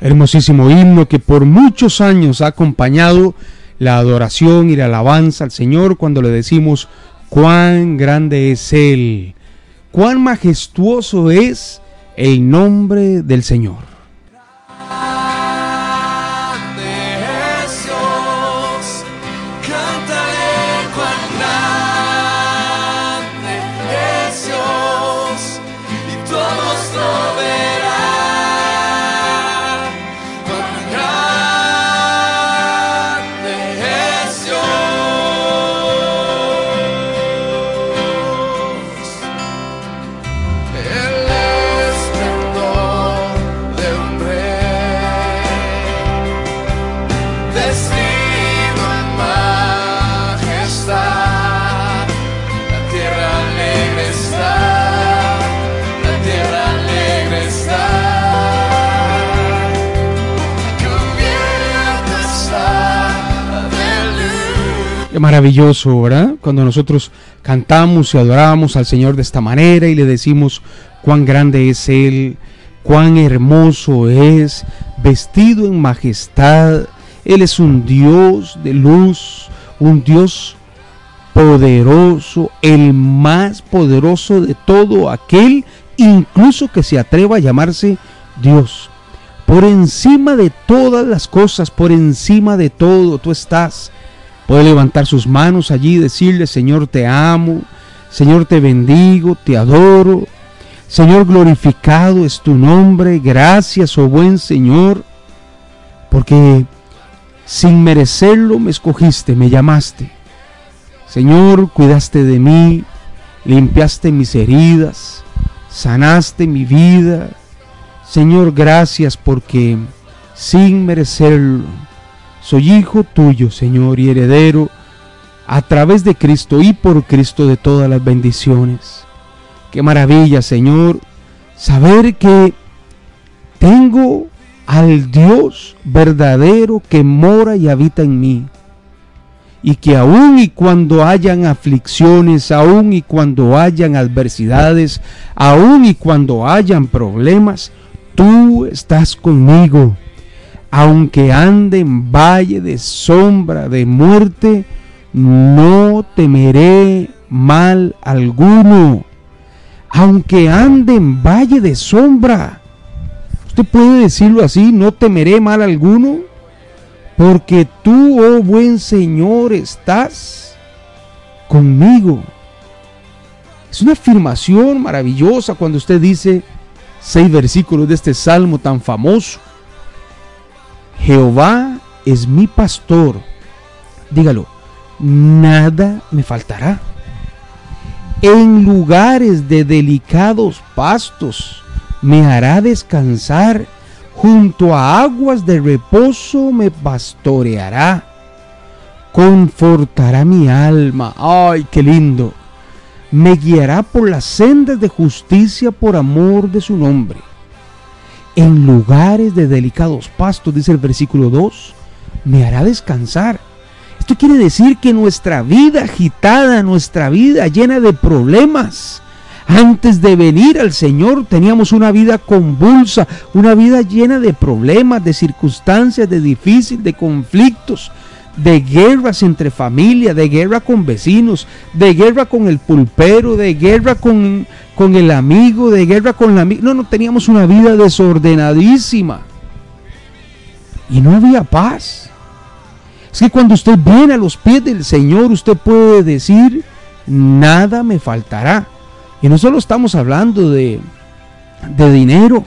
Hermosísimo himno que por muchos años ha acompañado la adoración y la alabanza al Señor cuando le decimos cuán grande es Él, cuán majestuoso es el nombre del Señor. Maravilloso, ¿verdad? Cuando nosotros cantamos y adoramos al Señor de esta manera y le decimos cuán grande es Él, cuán hermoso es, vestido en majestad. Él es un Dios de luz, un Dios poderoso, el más poderoso de todo aquel, incluso que se atreva a llamarse Dios. Por encima de todas las cosas, por encima de todo, tú estás Puede levantar sus manos allí y decirle, Señor, te amo, Señor, te bendigo, te adoro. Señor, glorificado es tu nombre. Gracias, oh buen Señor, porque sin merecerlo me escogiste, me llamaste. Señor, cuidaste de mí, limpiaste mis heridas, sanaste mi vida. Señor, gracias porque sin merecerlo soy hijo tuyo, Señor, y heredero a través de Cristo y por Cristo de todas las bendiciones. Qué maravilla, Señor, saber que tengo al Dios verdadero que mora y habita en mí. Y que aun y cuando hayan aflicciones, aun y cuando hayan adversidades, aun y cuando hayan problemas, tú estás conmigo aunque ande en valle de sombra de muerte, no temeré mal alguno. Aunque ande en valle de sombra, usted puede decirlo así, no temeré mal alguno, porque tú, oh buen Señor, estás conmigo. Es una afirmación maravillosa cuando usted dice seis versículos de este salmo tan famoso. Jehová es mi pastor. Dígalo, nada me faltará. En lugares de delicados pastos me hará descansar. Junto a aguas de reposo me pastoreará. Confortará mi alma. Ay, qué lindo. Me guiará por las sendas de justicia por amor de su nombre en lugares de delicados pastos, dice el versículo 2, me hará descansar. Esto quiere decir que nuestra vida agitada, nuestra vida llena de problemas, antes de venir al Señor teníamos una vida convulsa, una vida llena de problemas, de circunstancias, de difíciles, de conflictos, de guerras entre familia, de guerra con vecinos, de guerra con el pulpero, de guerra con, con el amigo, de guerra con la amiga. No, no, teníamos una vida desordenadísima. Y no había paz. Es que cuando usted viene a los pies del Señor, usted puede decir, nada me faltará. Y no solo estamos hablando de, de dinero,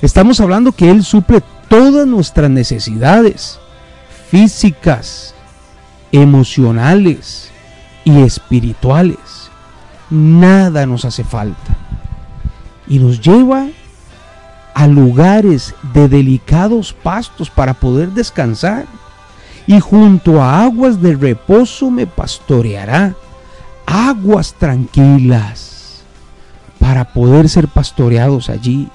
estamos hablando que Él suple todas nuestras necesidades físicas, emocionales y espirituales. Nada nos hace falta. Y nos lleva a lugares de delicados pastos para poder descansar. Y junto a aguas de reposo me pastoreará. Aguas tranquilas para poder ser pastoreados allí.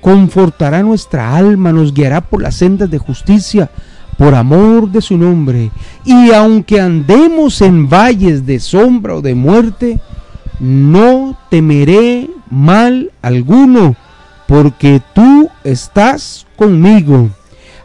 Confortará nuestra alma, nos guiará por las sendas de justicia por amor de su nombre. Y aunque andemos en valles de sombra o de muerte, no temeré mal alguno, porque tú estás conmigo.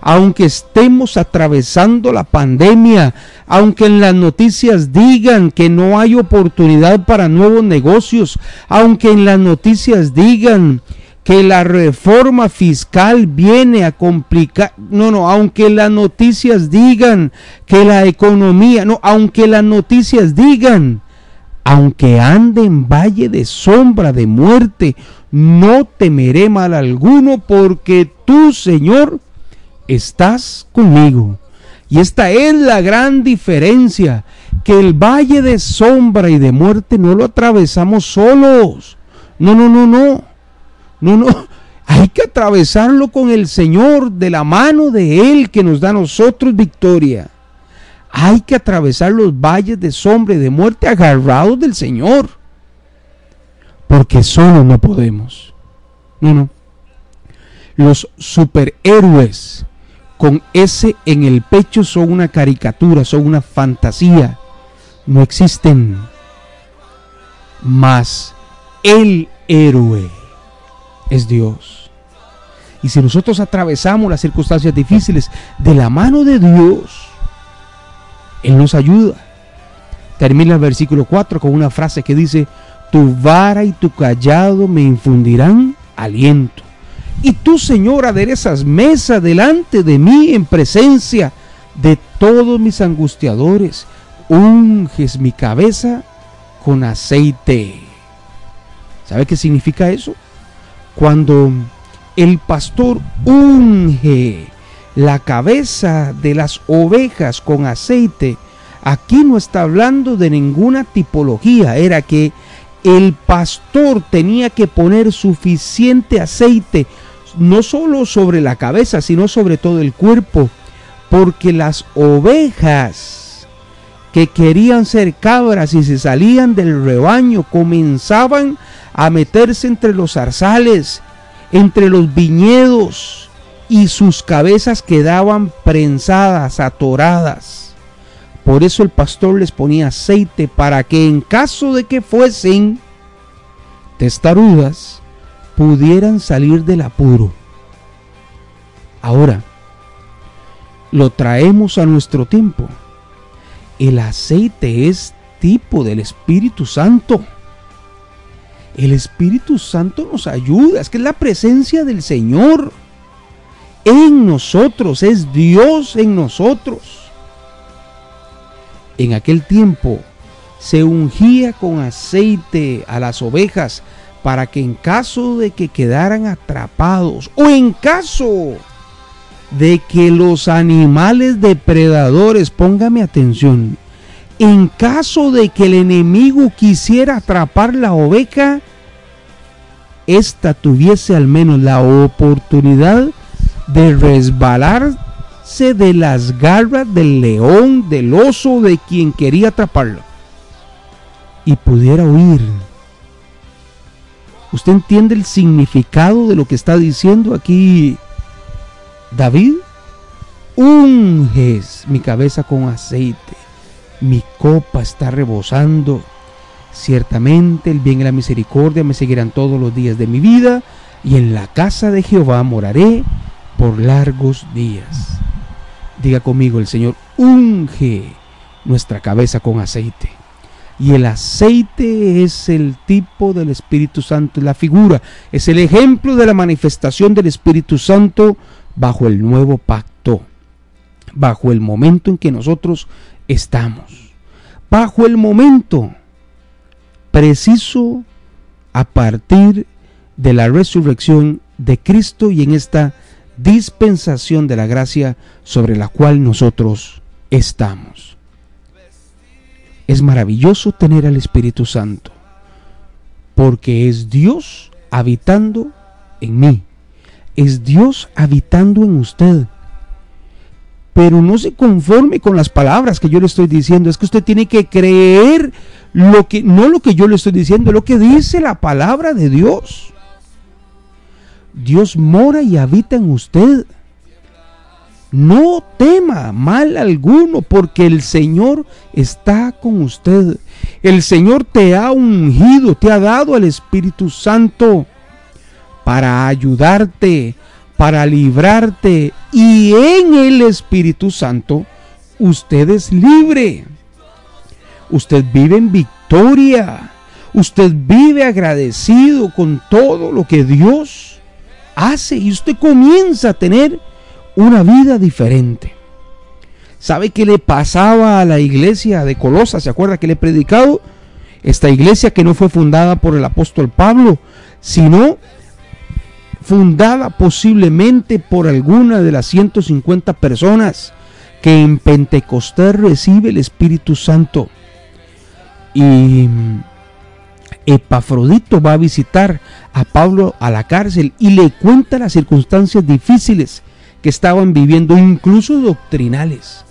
Aunque estemos atravesando la pandemia, aunque en las noticias digan que no hay oportunidad para nuevos negocios, aunque en las noticias digan que la reforma fiscal viene a complicar, no, no, aunque las noticias digan que la economía, no, aunque las noticias digan, aunque ande en valle de sombra de muerte, no temeré mal alguno, porque tú, Señor, estás conmigo. Y esta es la gran diferencia, que el valle de sombra y de muerte no lo atravesamos solos. No, no, no, no. No, no. Hay que atravesarlo con el Señor, de la mano de Él que nos da a nosotros victoria. Hay que atravesar los valles de sombra y de muerte agarrados del Señor. Porque solo no podemos. No, no. Los superhéroes con ese en el pecho son una caricatura, son una fantasía. No existen. Más el héroe es Dios. Y si nosotros atravesamos las circunstancias difíciles de la mano de Dios, Él nos ayuda. Termina el versículo 4 con una frase que dice, tu vara y tu callado me infundirán aliento. Y tú, Señor, aderezas mesa delante de mí en presencia de todos mis angustiadores. Unges mi cabeza con aceite. ¿Sabe qué significa eso? Cuando el pastor unge la cabeza de las ovejas con aceite, aquí no está hablando de ninguna tipología, era que el pastor tenía que poner suficiente aceite, no solo sobre la cabeza, sino sobre todo el cuerpo, porque las ovejas que querían ser cabras y se salían del rebaño comenzaban a meterse entre los zarzales, entre los viñedos, y sus cabezas quedaban prensadas, atoradas. Por eso el pastor les ponía aceite para que en caso de que fuesen testarudas, pudieran salir del apuro. Ahora, lo traemos a nuestro tiempo. El aceite es tipo del Espíritu Santo. El Espíritu Santo nos ayuda, es que es la presencia del Señor en nosotros, es Dios en nosotros. En aquel tiempo se ungía con aceite a las ovejas para que en caso de que quedaran atrapados o en caso de que los animales depredadores, póngame atención, en caso de que el enemigo quisiera atrapar la oveja, ésta tuviese al menos la oportunidad de resbalarse de las garras del león, del oso, de quien quería atraparlo, y pudiera huir. ¿Usted entiende el significado de lo que está diciendo aquí David? Unges mi cabeza con aceite mi copa está rebosando. Ciertamente el bien y la misericordia me seguirán todos los días de mi vida, y en la casa de Jehová moraré por largos días. Diga conmigo, el Señor unge nuestra cabeza con aceite. Y el aceite es el tipo del Espíritu Santo, la figura, es el ejemplo de la manifestación del Espíritu Santo bajo el nuevo pacto, bajo el momento en que nosotros estamos. Bajo el momento preciso a partir de la resurrección de Cristo y en esta dispensación de la gracia sobre la cual nosotros estamos. Es maravilloso tener al Espíritu Santo, porque es Dios habitando en mí, es Dios habitando en usted pero no se conforme con las palabras que yo le estoy diciendo. Es que usted tiene que creer lo que, no lo que yo le estoy diciendo, lo que dice la palabra de Dios. Dios mora y habita en usted. No tema mal alguno, porque el Señor está con usted. El Señor te ha ungido, te ha dado al Espíritu Santo para ayudarte, para librarte. Y en el Espíritu Santo usted es libre. Usted vive en victoria. Usted vive agradecido con todo lo que Dios hace y usted comienza a tener una vida diferente. ¿Sabe qué le pasaba a la iglesia de Colosa? ¿Se acuerda que le he predicado? Esta iglesia que no fue fundada por el apóstol Pablo, sino fundada posiblemente por alguna de las 150 personas que en Pentecostés recibe el Espíritu Santo. Y Epafrodito va a visitar a Pablo a la cárcel y le cuenta las circunstancias difíciles que estaban viviendo, incluso doctrinales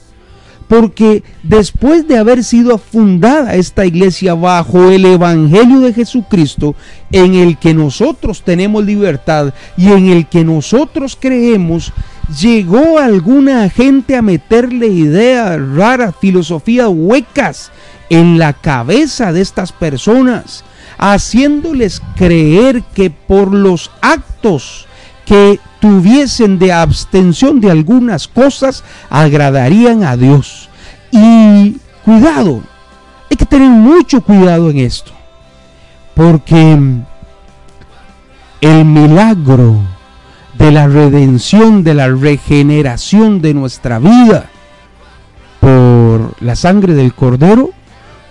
porque después de haber sido fundada esta iglesia bajo el Evangelio de Jesucristo, en el que nosotros tenemos libertad y en el que nosotros creemos, llegó alguna gente a meterle ideas raras, filosofías huecas en la cabeza de estas personas, haciéndoles creer que por los actos que tuviesen de abstención de algunas cosas agradarían a Dios. Y cuidado, hay que tener mucho cuidado en esto, porque el milagro de la redención, de la regeneración de nuestra vida por la sangre del cordero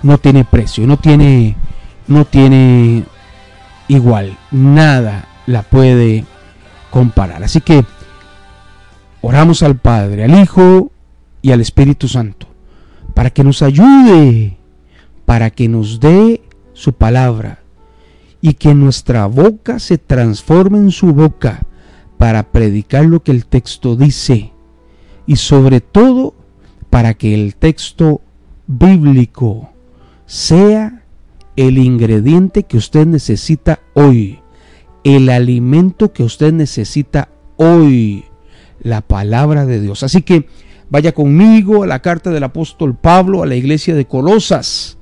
no tiene precio, no tiene no tiene igual, nada la puede comparar. Así que oramos al Padre, al Hijo y al Espíritu Santo para que nos ayude, para que nos dé su palabra y que nuestra boca se transforme en su boca para predicar lo que el texto dice y sobre todo para que el texto bíblico sea el ingrediente que usted necesita hoy el alimento que usted necesita hoy, la palabra de Dios. Así que vaya conmigo a la carta del apóstol Pablo a la iglesia de Colosas,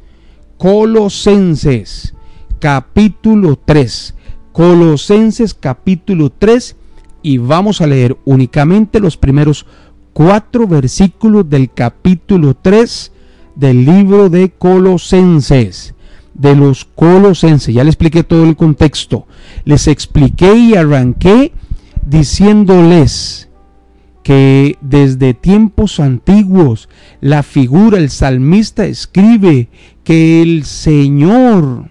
Colosenses, capítulo 3. Colosenses capítulo 3 y vamos a leer únicamente los primeros cuatro versículos del capítulo 3 del libro de Colosenses de los colosenses. Ya le expliqué todo el contexto. Les expliqué y arranqué diciéndoles que desde tiempos antiguos la figura, el salmista escribe que el Señor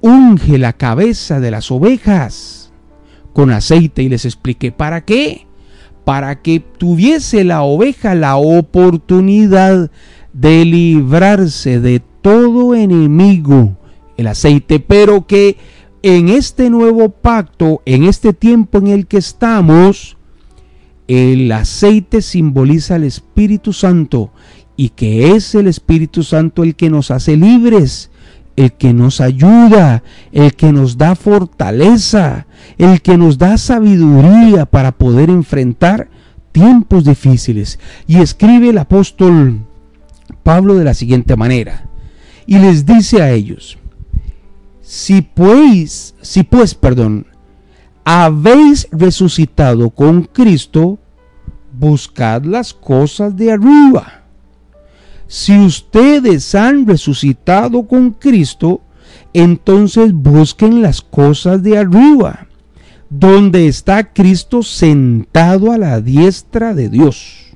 unge la cabeza de las ovejas con aceite y les expliqué para qué. Para que tuviese la oveja la oportunidad de librarse de todo enemigo el aceite, pero que en este nuevo pacto, en este tiempo en el que estamos, el aceite simboliza al Espíritu Santo y que es el Espíritu Santo el que nos hace libres, el que nos ayuda, el que nos da fortaleza, el que nos da sabiduría para poder enfrentar tiempos difíciles. Y escribe el apóstol Pablo de la siguiente manera y les dice a ellos, si pues, si pues, perdón, habéis resucitado con Cristo, buscad las cosas de arriba. Si ustedes han resucitado con Cristo, entonces busquen las cosas de arriba, donde está Cristo sentado a la diestra de Dios.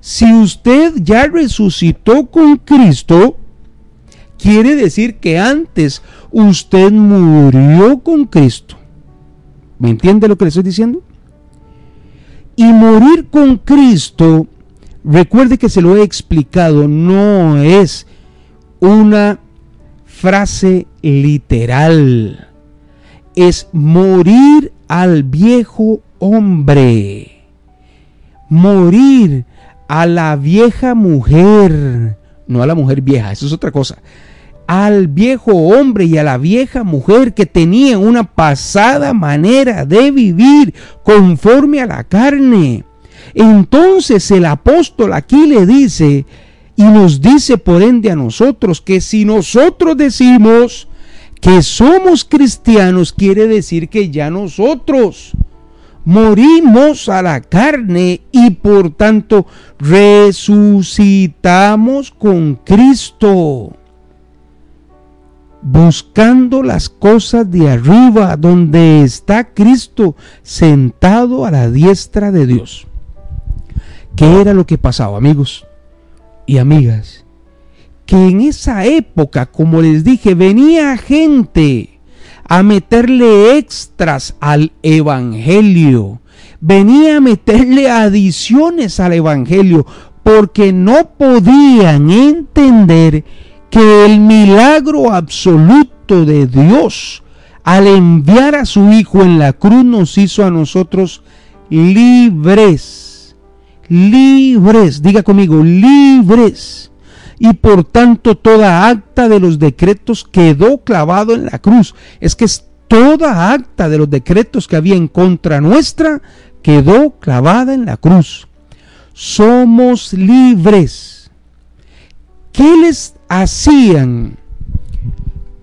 Si usted ya resucitó con Cristo, quiere decir que antes usted murió con Cristo. ¿Me entiende lo que le estoy diciendo? Y morir con Cristo, recuerde que se lo he explicado, no es una frase literal. Es morir al viejo hombre. Morir a la vieja mujer, no a la mujer vieja, eso es otra cosa, al viejo hombre y a la vieja mujer que tenían una pasada manera de vivir conforme a la carne. Entonces el apóstol aquí le dice, Y nos dice por ende a nosotros que si nosotros decimos que somos cristianos, quiere decir que ya nosotros morimos a la carne y por tanto resucitamos con Cristo buscando las cosas de arriba, donde está Cristo sentado a la diestra de Dios. ¿Qué era lo que pasaba, amigos y amigas? Que en esa época, como les dije, venía gente a meterle extras al Evangelio. Venía a meterle adiciones al Evangelio porque no podían entender que el milagro absoluto de Dios al enviar a su Hijo en la cruz nos hizo a nosotros libres. Libres, diga conmigo, libres. Y por tanto toda acta de los decretos quedó clavado en la cruz. Es que toda acta de los decretos que había en contra nuestra quedó clavada en la cruz. Somos libres. ¿Qué les hacían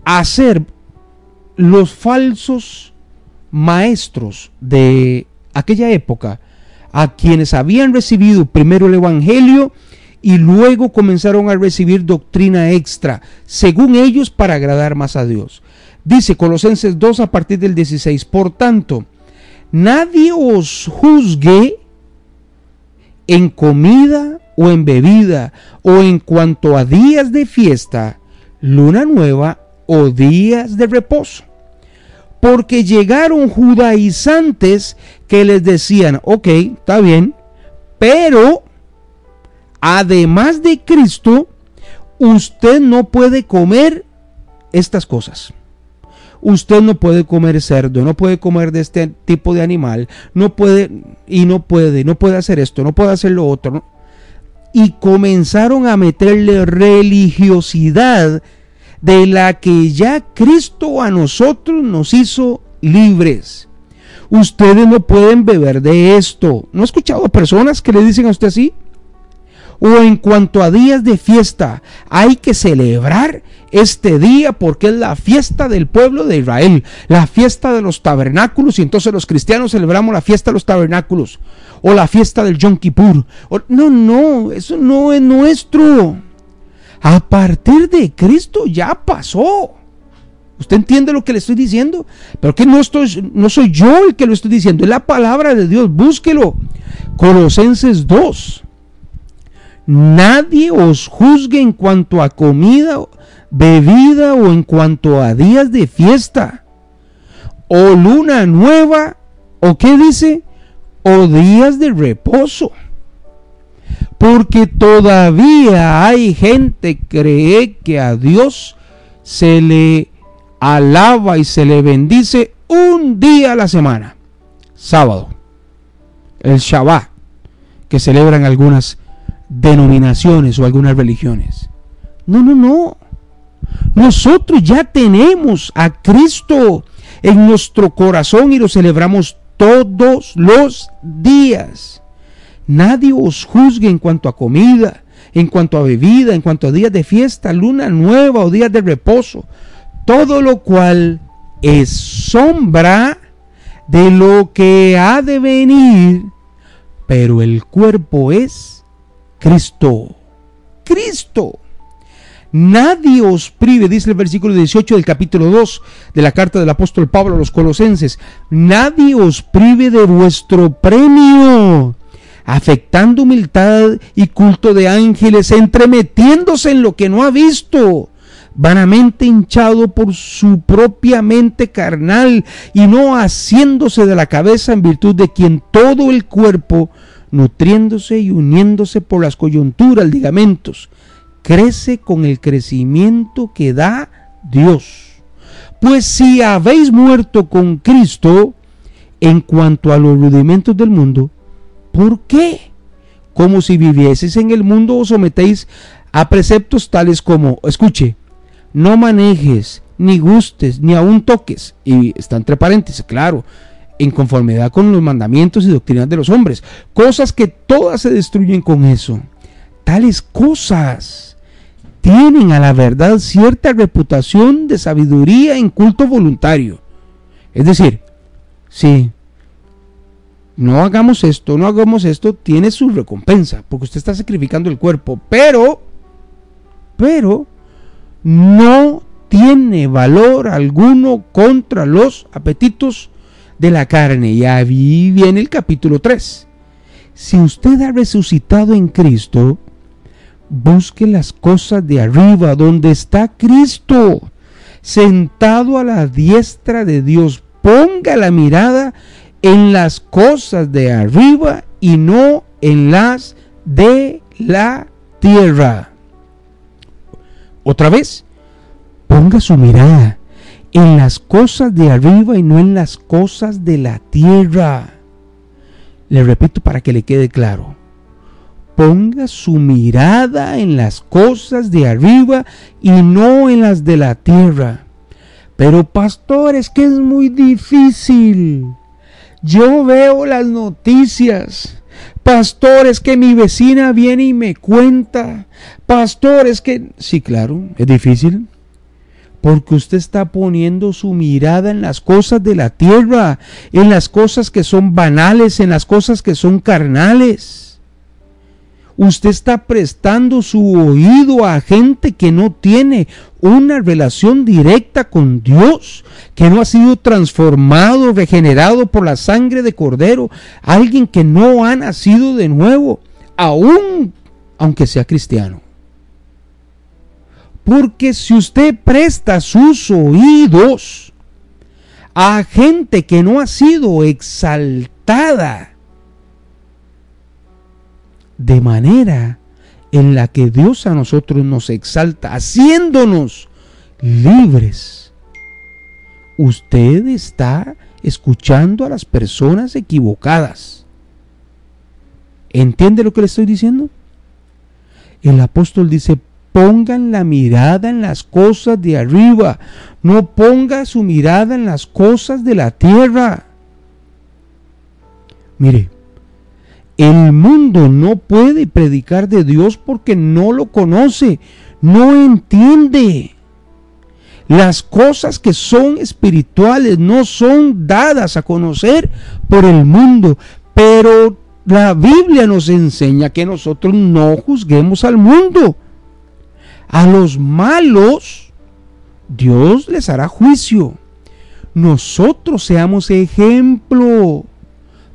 hacer los falsos maestros de aquella época a quienes habían recibido primero el Evangelio y luego comenzaron a recibir doctrina extra, según ellos, para agradar más a Dios. Dice Colosenses 2 a partir del 16, por tanto, nadie os juzgue en comida o en bebida, o en cuanto a días de fiesta, luna nueva o días de reposo. Porque llegaron judaizantes que les decían, ok, está bien, pero además de Cristo, usted no puede comer estas cosas. Usted no puede comer cerdo, no puede comer de este tipo de animal, no puede y no puede, no puede hacer esto, no puede hacer lo otro y comenzaron a meterle religiosidad de la que ya Cristo a nosotros nos hizo libres. Ustedes no pueden beber de esto. ¿No he escuchado personas que le dicen a usted así? O en cuanto a días de fiesta, hay que celebrar este día porque es la fiesta del pueblo de Israel, la fiesta de los tabernáculos y entonces los cristianos celebramos la fiesta de los tabernáculos o la fiesta del Yom Kippur. no, no, eso no es nuestro. A partir de Cristo ya pasó. ¿Usted entiende lo que le estoy diciendo? Pero que no, estoy, no soy yo el que lo estoy diciendo, es la palabra de Dios. Búsquelo. Colosenses 2. Nadie os juzgue en cuanto a comida, bebida o en cuanto a días de fiesta o luna nueva o qué dice o días de reposo. Porque todavía hay gente que cree que a Dios se le alaba y se le bendice un día a la semana, sábado, el Shabbat, que celebran algunas denominaciones o algunas religiones. No, no, no. Nosotros ya tenemos a Cristo en nuestro corazón y lo celebramos todos los días. Nadie os juzgue en cuanto a comida, en cuanto a bebida, en cuanto a días de fiesta, luna nueva o días de reposo. Todo lo cual es sombra de lo que ha de venir, pero el cuerpo es Cristo. Cristo. Nadie os prive, dice el versículo 18 del capítulo 2 de la carta del apóstol Pablo a los colosenses, nadie os prive de vuestro premio, afectando humildad y culto de ángeles, entremetiéndose en lo que no ha visto, vanamente hinchado por su propia mente carnal y no haciéndose de la cabeza en virtud de quien todo el cuerpo, nutriéndose y uniéndose por las coyunturas, ligamentos, crece con el crecimiento que da Dios. Pues si habéis muerto con Cristo en cuanto a los rudimentos del mundo, ¿por qué? Como si vivieseis en el mundo os sometéis a preceptos tales como, escuche, no manejes, ni gustes, ni aun toques. Y está entre paréntesis, claro, en conformidad con los mandamientos y doctrinas de los hombres. Cosas que todas se destruyen con eso tales cosas tienen a la verdad cierta reputación de sabiduría en culto voluntario. Es decir, si no hagamos esto, no hagamos esto, tiene su recompensa, porque usted está sacrificando el cuerpo, pero, pero, no tiene valor alguno contra los apetitos de la carne. Y ahí viene el capítulo 3. Si usted ha resucitado en Cristo, busque las cosas de arriba, donde está Cristo, sentado a la diestra de Dios. Ponga la mirada en las cosas de arriba y no en las de la tierra. Otra vez, ponga su mirada en las cosas de arriba y no en las cosas de la tierra. Le repito para que le quede claro. Ponga su mirada en las cosas de arriba y no en las de la tierra. Pero pastor, es que es muy difícil. Yo veo las noticias. Pastor, es que mi vecina viene y me cuenta. Pastor, es que... Sí, claro, es difícil porque usted está poniendo su mirada en las cosas de la tierra, en las cosas que son banales, en las cosas que son carnales. Usted está prestando su oído a gente que no tiene una relación directa con Dios, que no ha sido transformado, regenerado por la sangre de Cordero, alguien que no ha nacido de nuevo, aún aunque sea cristiano. Porque si usted presta sus oídos a gente que no ha sido exaltada de manera en la que Dios a nosotros nos exalta, haciéndonos libres, usted está escuchando a las personas equivocadas. ¿Entiende lo que le estoy diciendo? El apóstol dice, pongan la mirada en las cosas de arriba, no ponga su mirada en las cosas de la tierra. Mire, el mundo no puede predicar de Dios porque no lo conoce, no entiende. Las cosas que son espirituales no son dadas a conocer por el mundo, pero la Biblia nos enseña que nosotros no juzguemos al mundo a los malos, Dios les hará juicio. Nosotros seamos ejemplo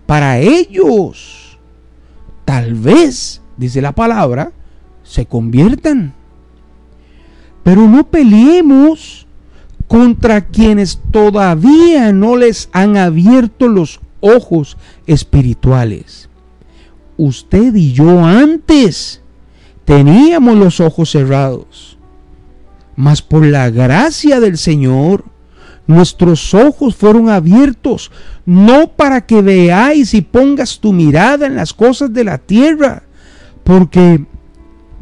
para ellos. Tal vez, dice la palabra, se conviertan. Pero no peleemos contra quienes todavía no les han abierto los ojos espirituales. Usted y yo antes Teníamos los ojos cerrados. Mas por la gracia del Señor, nuestros ojos fueron abiertos, no para que veáis y pongas tu mirada en las cosas de la tierra, porque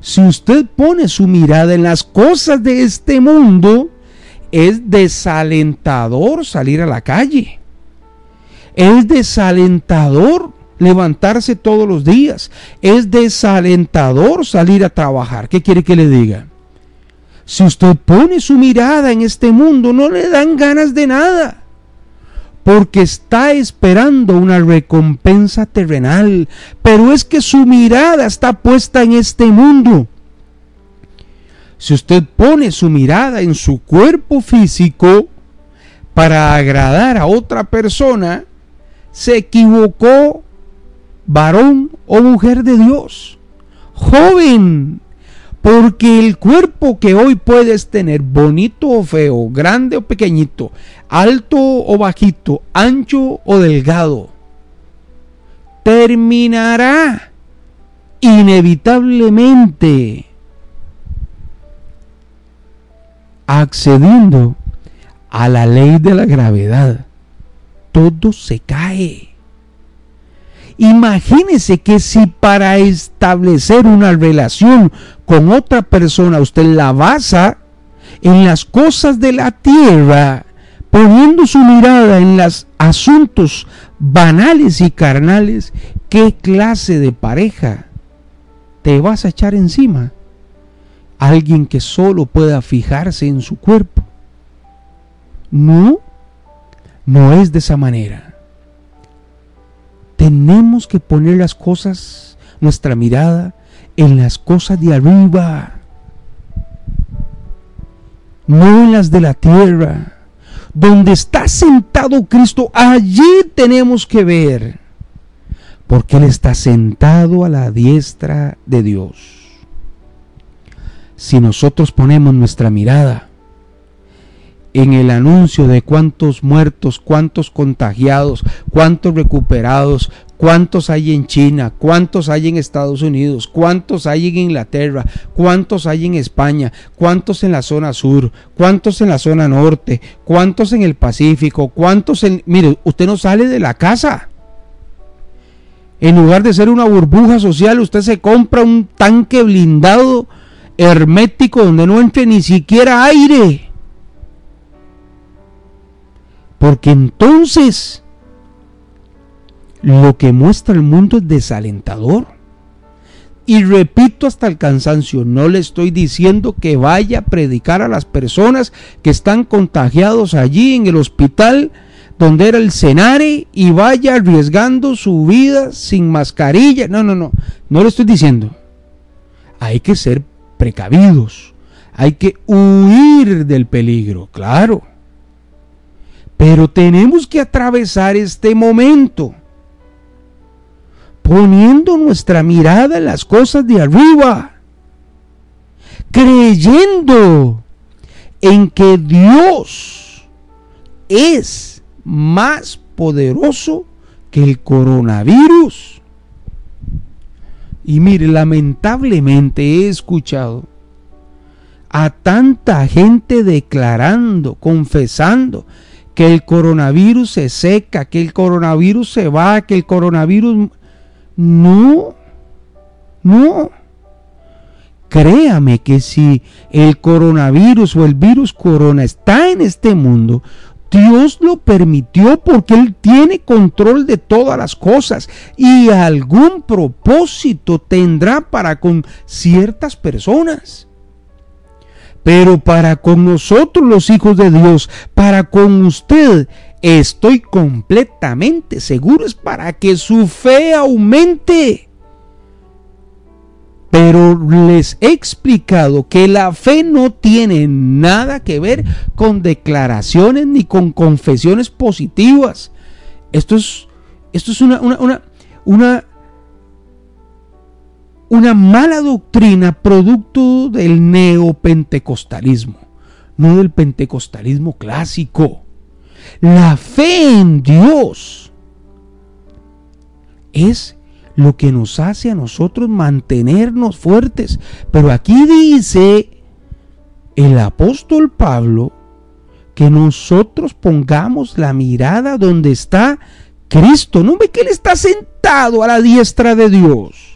si usted pone su mirada en las cosas de este mundo, es desalentador salir a la calle. Es desalentador levantarse todos los días. Es desalentador salir a trabajar. ¿Qué quiere que le diga? Si usted pone su mirada en este mundo, no le dan ganas de nada. Porque está esperando una recompensa terrenal. Pero es que su mirada está puesta en este mundo. Si usted pone su mirada en su cuerpo físico para agradar a otra persona, se equivocó varón o mujer de Dios, joven, porque el cuerpo que hoy puedes tener, bonito o feo, grande o pequeñito, alto o bajito, ancho o delgado, terminará inevitablemente accediendo a la ley de la gravedad. Todo se cae. Imagínese que si para establecer una relación con otra persona usted la basa en las cosas de la tierra, poniendo su mirada en los asuntos banales y carnales, ¿qué clase de pareja te vas a echar encima alguien que solo pueda fijarse en su cuerpo. No, no es de esa manera. Tenemos que poner las cosas, nuestra mirada, en las cosas de arriba, no en las de la tierra. Donde está sentado Cristo, allí tenemos que ver, porque Él está sentado a la diestra de Dios. Si nosotros ponemos nuestra mirada en el anuncio de cuántos muertos, cuántos contagiados, cuántos recuperados, cuántos hay en China, cuántos hay en Estados Unidos, cuántos hay en Inglaterra, cuántos hay en España, cuántos en la zona sur, cuántos en la zona norte, cuántos en el Pacífico, cuántos en... Mire, usted no sale de la casa. En lugar de ser una burbuja social, usted se compra un tanque blindado hermético donde no entre ni siquiera aire. Porque entonces lo que muestra el mundo es desalentador. Y repito hasta el cansancio, no le estoy diciendo que vaya a predicar a las personas que están contagiados allí en el hospital donde era el cenare y vaya arriesgando su vida sin mascarilla. No, no, no, no le estoy diciendo. Hay que ser precavidos. Hay que huir del peligro, claro. Pero tenemos que atravesar este momento poniendo nuestra mirada en las cosas de arriba, creyendo en que Dios es más poderoso que el coronavirus. Y mire, lamentablemente he escuchado a tanta gente declarando, confesando que el coronavirus se seca, que el coronavirus se va, que el coronavirus... No, no. Créame que si el coronavirus o el virus corona está en este mundo, Dios lo permitió porque Él tiene control de todas las cosas y algún propósito tendrá para con ciertas personas. Pero para con nosotros los hijos de Dios, para con usted, estoy completamente seguro es para que su fe aumente. Pero les he explicado que la fe no tiene nada que ver con declaraciones ni con confesiones positivas. Esto es, esto es una, una, una, una, mala doctrina producto del neopentecostalismo, no del pentecostalismo clásico. La fe en Dios es lo que nos hace a nosotros mantenernos fuertes. Pero aquí dice el apóstol Pablo que nosotros pongamos la mirada donde está Cristo. No ve que Él está sentado a la diestra de Dios.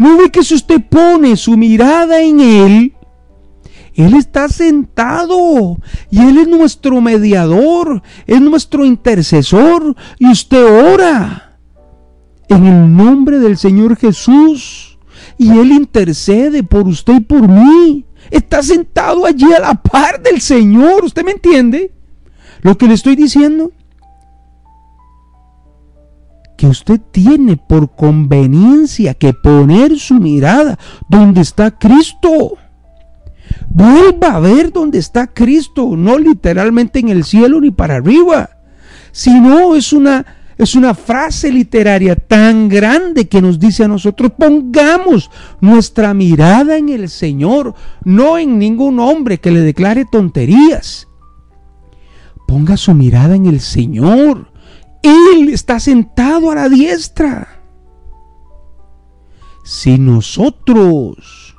Ve que si usted pone su mirada en Él, Él está sentado y Él es nuestro mediador, es nuestro intercesor y usted ora en el nombre del Señor Jesús. Y Él intercede por usted y por mí. Está sentado allí a la par del Señor. ¿Usted me entiende? Lo que le estoy diciendo. Que usted tiene por conveniencia que poner su mirada donde está Cristo. Vuelva a ver donde está Cristo, no literalmente en el cielo ni para arriba, sino es una es una frase literaria tan grande que nos dice a nosotros, pongamos nuestra mirada en el Señor, no en ningún hombre que le declare tonterías. Ponga su mirada en el Señor. Él está sentado a la diestra. Si nosotros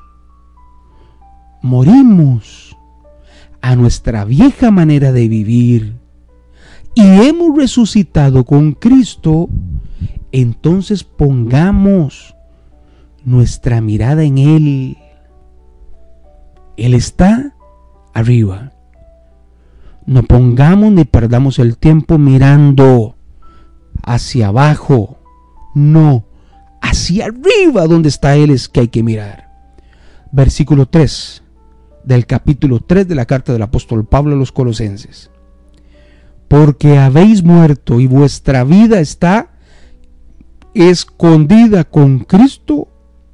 morimos a nuestra vieja manera de vivir, y hemos resucitado con Cristo, entonces pongamos nuestra mirada en Él. Él está arriba. No pongamos ni perdamos el tiempo mirando hacia abajo. No, Hacia arriba donde está Él es que hay que mirar. Versículo 3 del capítulo 3 de la carta del apóstol Pablo a los colosenses. Porque habéis muerto y vuestra vida está escondida con Cristo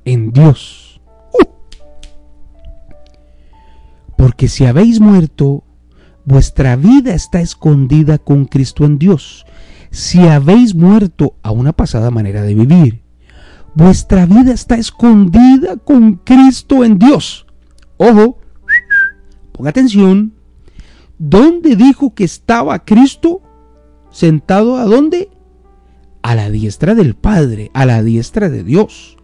en Dios. Uh. Porque si habéis muerto, vuestra vida está escondida con Cristo en Dios. Si habéis muerto a una pasada manera de vivir, vuestra vida está escondida con Cristo en Dios. Ojo, ponga atención. ¿Dónde dijo que estaba Cristo? ¿Sentado a dónde? A la diestra del Padre, a la diestra de Dios.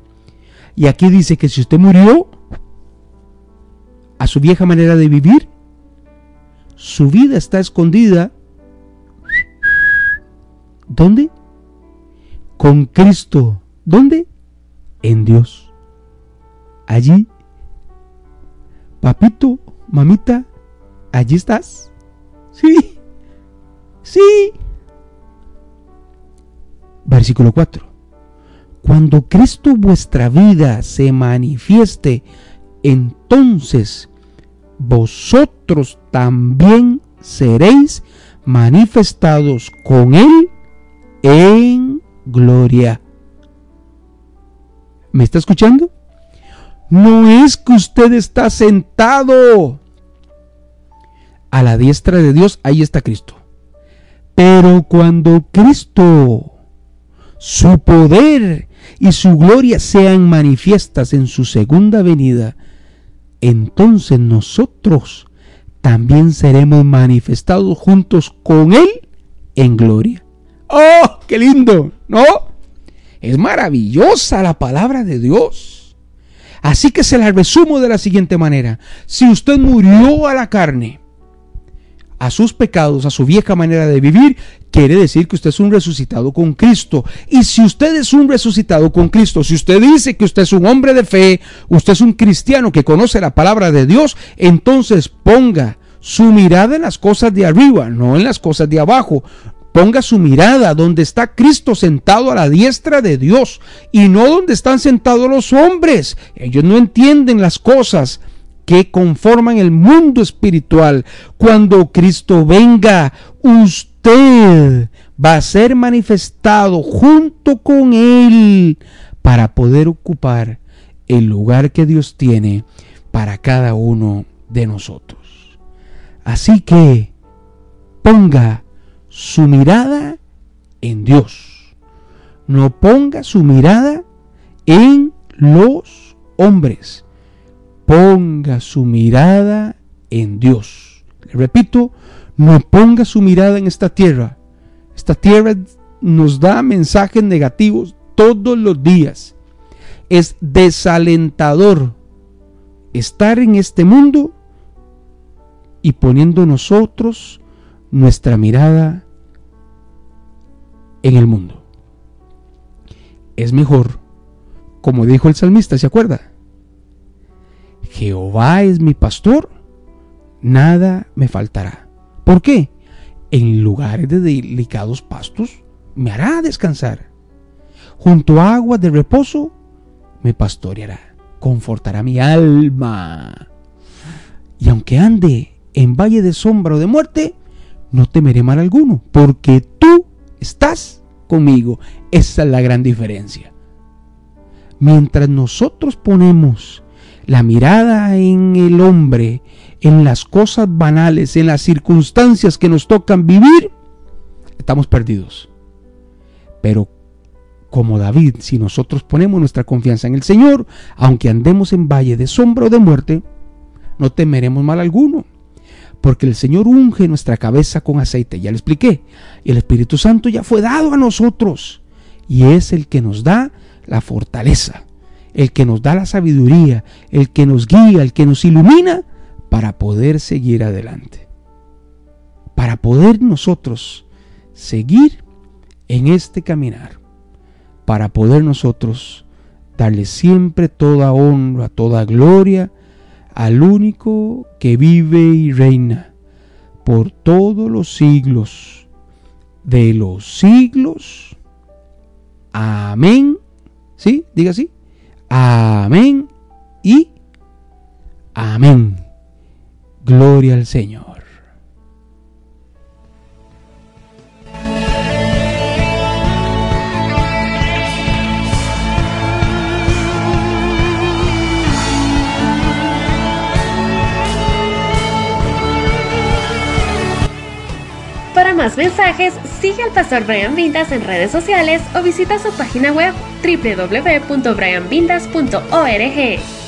Y aquí dice que si usted murió a su vieja manera de vivir, su vida está escondida. ¿Dónde? Con Cristo. ¿Dónde? En Dios. Allí. Papito, mamita, allí estás. Sí. Sí. Versículo 4. Cuando Cristo vuestra vida se manifieste, entonces vosotros también seréis manifestados con Él en gloria. ¿Me está escuchando? No es que usted está sentado a la diestra de Dios, ahí está Cristo. Pero cuando Cristo, su poder y su gloria sean manifiestas en su segunda venida, entonces nosotros también seremos manifestados juntos con Él en gloria. ¡Oh, qué lindo! ¿No? Es maravillosa la palabra de Dios. Así que se la resumo de la siguiente manera. Si usted murió a la carne, a sus pecados, a su vieja manera de vivir, quiere decir que usted es un resucitado con Cristo. Y si usted es un resucitado con Cristo, si usted dice que usted es un hombre de fe, usted es un cristiano que conoce la palabra de Dios, entonces ponga su mirada en las cosas de arriba, no en las cosas de abajo. Ponga su mirada donde está Cristo sentado a la diestra de Dios y no donde están sentados los hombres. Ellos no entienden las cosas que conforman el mundo espiritual. Cuando Cristo venga, usted va a ser manifestado junto con Él para poder ocupar el lugar que Dios tiene para cada uno de nosotros. Así que ponga su mirada en Dios. No ponga su mirada en los hombres ponga su mirada en Dios. Le repito, no ponga su mirada en esta tierra. Esta tierra nos da mensajes negativos todos los días. Es desalentador estar en este mundo y poniendo nosotros nuestra mirada en el mundo. Es mejor, como dijo el salmista, ¿se acuerda? Jehová es mi pastor, nada me faltará. ¿Por qué? En lugares de delicados pastos me hará descansar. Junto a aguas de reposo me pastoreará, confortará mi alma. Y aunque ande en valle de sombra o de muerte, no temeré mal alguno, porque tú estás conmigo. Esa es la gran diferencia. Mientras nosotros ponemos la mirada en el hombre, en las cosas banales, en las circunstancias que nos tocan vivir, estamos perdidos. Pero como David, si nosotros ponemos nuestra confianza en el Señor, aunque andemos en valle de sombra o de muerte, no temeremos mal alguno, porque el Señor unge nuestra cabeza con aceite, ya le expliqué, el Espíritu Santo ya fue dado a nosotros, y es el que nos da la fortaleza el que nos da la sabiduría, el que nos guía, el que nos ilumina para poder seguir adelante. Para poder nosotros seguir en este caminar. Para poder nosotros darle siempre toda honra, toda gloria al único que vive y reina por todos los siglos de los siglos. Amén ¿Sí? Diga así. Amén y amén. Gloria al Señor. Más mensajes, sigue al pastor Brian Vindas en redes sociales o visita su página web www.brianvindas.org.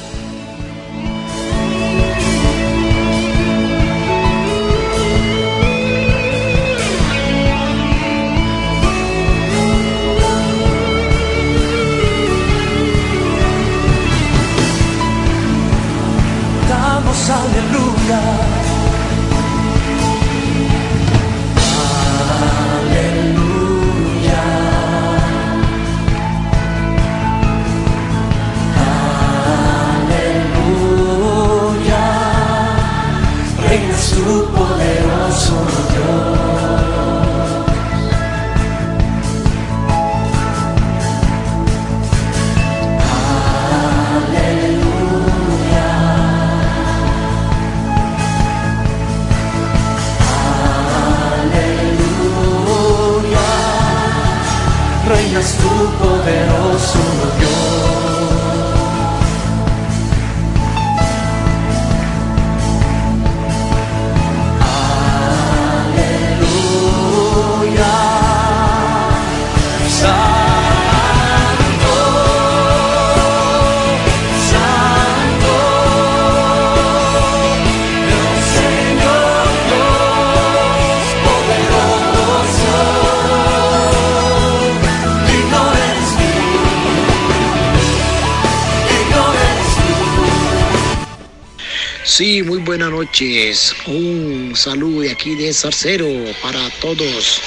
Sí, muy buenas noches. Un saludo de aquí de Zarcero para todos.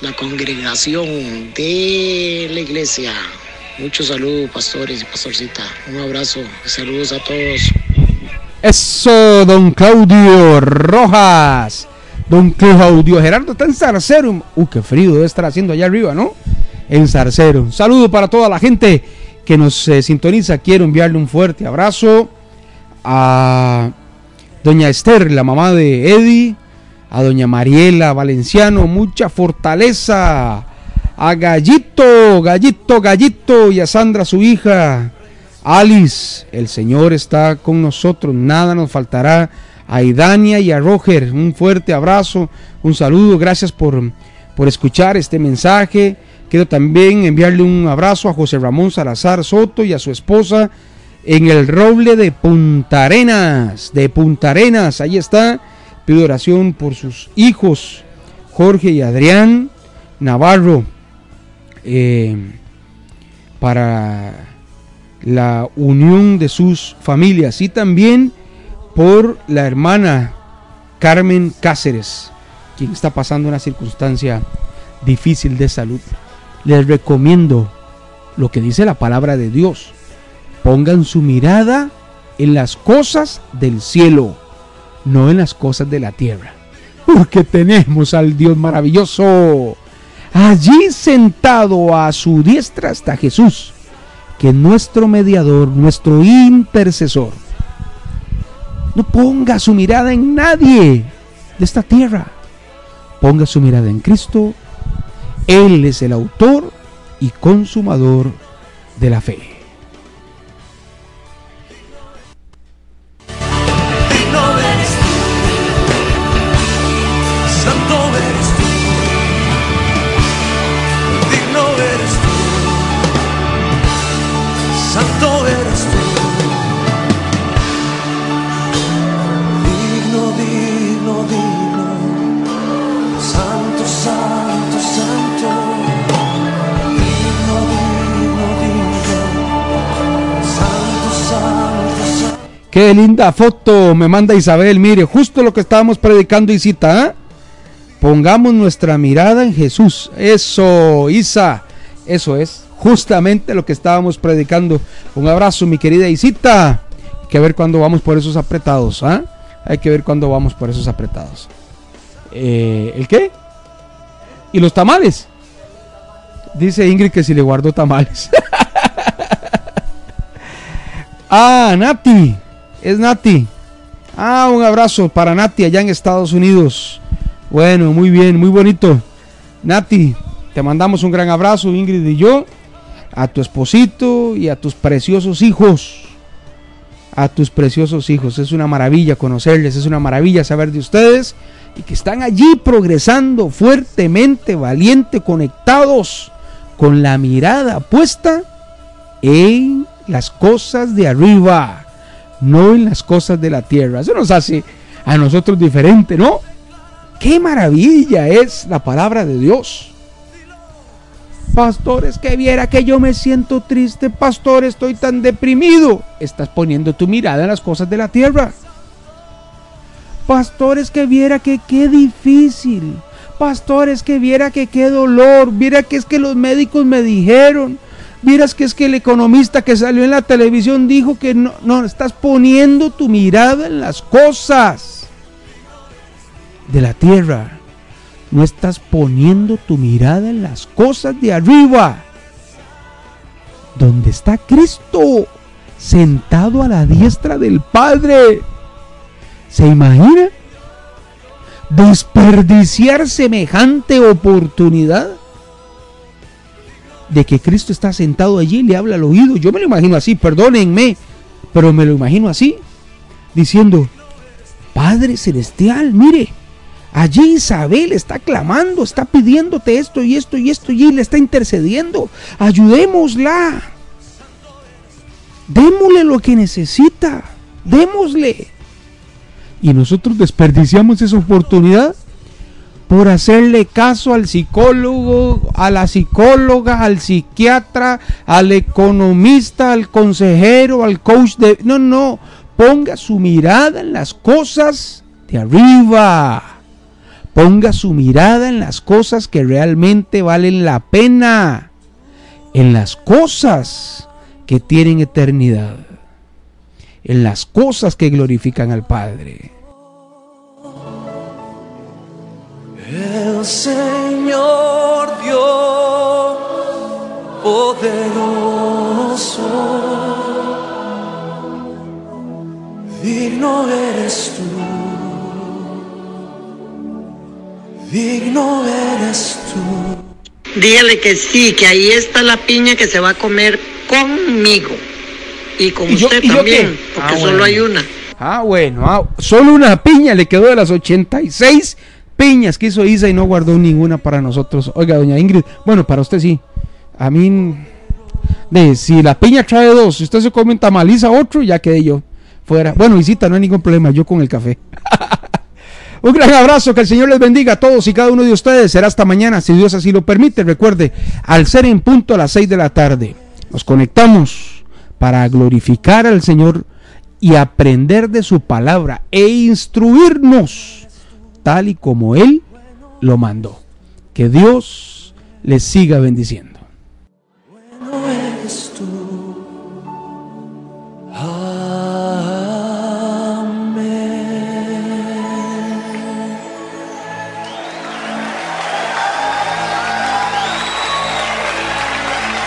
La congregación de la iglesia. Muchos saludos, pastores y pastorcita. Un abrazo. Saludos a todos. Eso, don Claudio Rojas. Don Claudio Gerardo está en Zarcero. Uh, qué frío debe estar haciendo allá arriba, ¿no? En Zarcero. Un saludo para toda la gente que nos eh, sintoniza. Quiero enviarle un fuerte abrazo a doña Esther, la mamá de Eddie, a doña Mariela Valenciano, mucha fortaleza, a Gallito, Gallito, Gallito y a Sandra, su hija, Alice, el Señor está con nosotros, nada nos faltará, a Idania y a Roger, un fuerte abrazo, un saludo, gracias por, por escuchar este mensaje. Quiero también enviarle un abrazo a José Ramón Salazar Soto y a su esposa, en el roble de Punta Arenas, de Punta Arenas, ahí está. Pido oración por sus hijos, Jorge y Adrián Navarro, eh, para la unión de sus familias y también por la hermana Carmen Cáceres, quien está pasando una circunstancia difícil de salud. Les recomiendo lo que dice la palabra de Dios Pongan su mirada en las cosas del cielo, no en las cosas de la tierra. Porque tenemos al Dios maravilloso. Allí sentado a su diestra está Jesús, que es nuestro mediador, nuestro intercesor. No ponga su mirada en nadie de esta tierra. Ponga su mirada en Cristo. Él es el autor y consumador de la fe. Linda foto me manda Isabel. Mire, justo lo que estábamos predicando, Isita. ¿eh? Pongamos nuestra mirada en Jesús. Eso, Isa. Eso es justamente lo que estábamos predicando. Un abrazo, mi querida Isita. Hay que ver cuándo vamos por esos apretados. ¿ah? Hay que ver cuándo vamos por esos apretados. Eh, ¿El qué? ¿Y los tamales? Dice Ingrid que si le guardó tamales. ah, Nati. Es Nati. Ah, un abrazo para Nati allá en Estados Unidos. Bueno, muy bien, muy bonito. Nati, te mandamos un gran abrazo, Ingrid y yo, a tu esposito y a tus preciosos hijos. A tus preciosos hijos. Es una maravilla conocerles, es una maravilla saber de ustedes y que están allí progresando fuertemente, valiente, conectados con la mirada puesta en las cosas de arriba, no en las cosas de la tierra. Eso nos hace a nosotros diferente, ¿no? Qué maravilla es la palabra de Dios. Pastores, que viera que yo me siento triste, pastor, estoy tan deprimido. Estás poniendo tu mirada en las cosas de la tierra. Pastores, que viera que qué difícil. Pastores, que viera que qué dolor. Viera que es que los médicos me dijeron. Vieras que es que el economista que salió en la televisión dijo que no, no, estás poniendo tu mirada en las cosas de la tierra. No estás poniendo tu mirada en las cosas de arriba. Donde está Cristo sentado a la diestra del Padre. ¿Se imagina? Desperdiciar semejante oportunidad de que Cristo está sentado allí y le habla al oído. Yo me lo imagino así, perdónenme, pero me lo imagino así, diciendo, Padre Celestial, mire, allí Isabel está clamando, está pidiéndote esto y esto y esto y le está intercediendo. Ayudémosla. Démosle lo que necesita. Démosle. Y nosotros desperdiciamos esa oportunidad por hacerle caso al psicólogo, a la psicóloga, al psiquiatra, al economista, al consejero, al coach de... No, no, ponga su mirada en las cosas de arriba. Ponga su mirada en las cosas que realmente valen la pena. En las cosas que tienen eternidad. En las cosas que glorifican al Padre. El Señor Dios poderoso, digno eres tú, digno eres tú. Dígale que sí, que ahí está la piña que se va a comer conmigo. Y con ¿Y yo- usted yo también, porque Ah, solo bueno. hay una. Ah, bueno, ah, solo una piña le quedó de las 86 piñas que hizo Isa y no guardó ninguna para nosotros. Oiga, doña Ingrid, bueno, para usted sí. A mí, si la piña trae dos, si usted se come un tamaliza otro, ya quedé yo fuera. Bueno, visita, no hay ningún problema, yo con el café. Un gran abrazo, que el Señor les bendiga a todos y cada uno de ustedes. Será hasta mañana, si Dios así lo permite. Recuerde, al ser en punto a las 6 de la tarde, nos conectamos para glorificar al Señor y aprender de su palabra e instruirnos tal y como Él lo mandó. Que Dios les siga bendiciendo.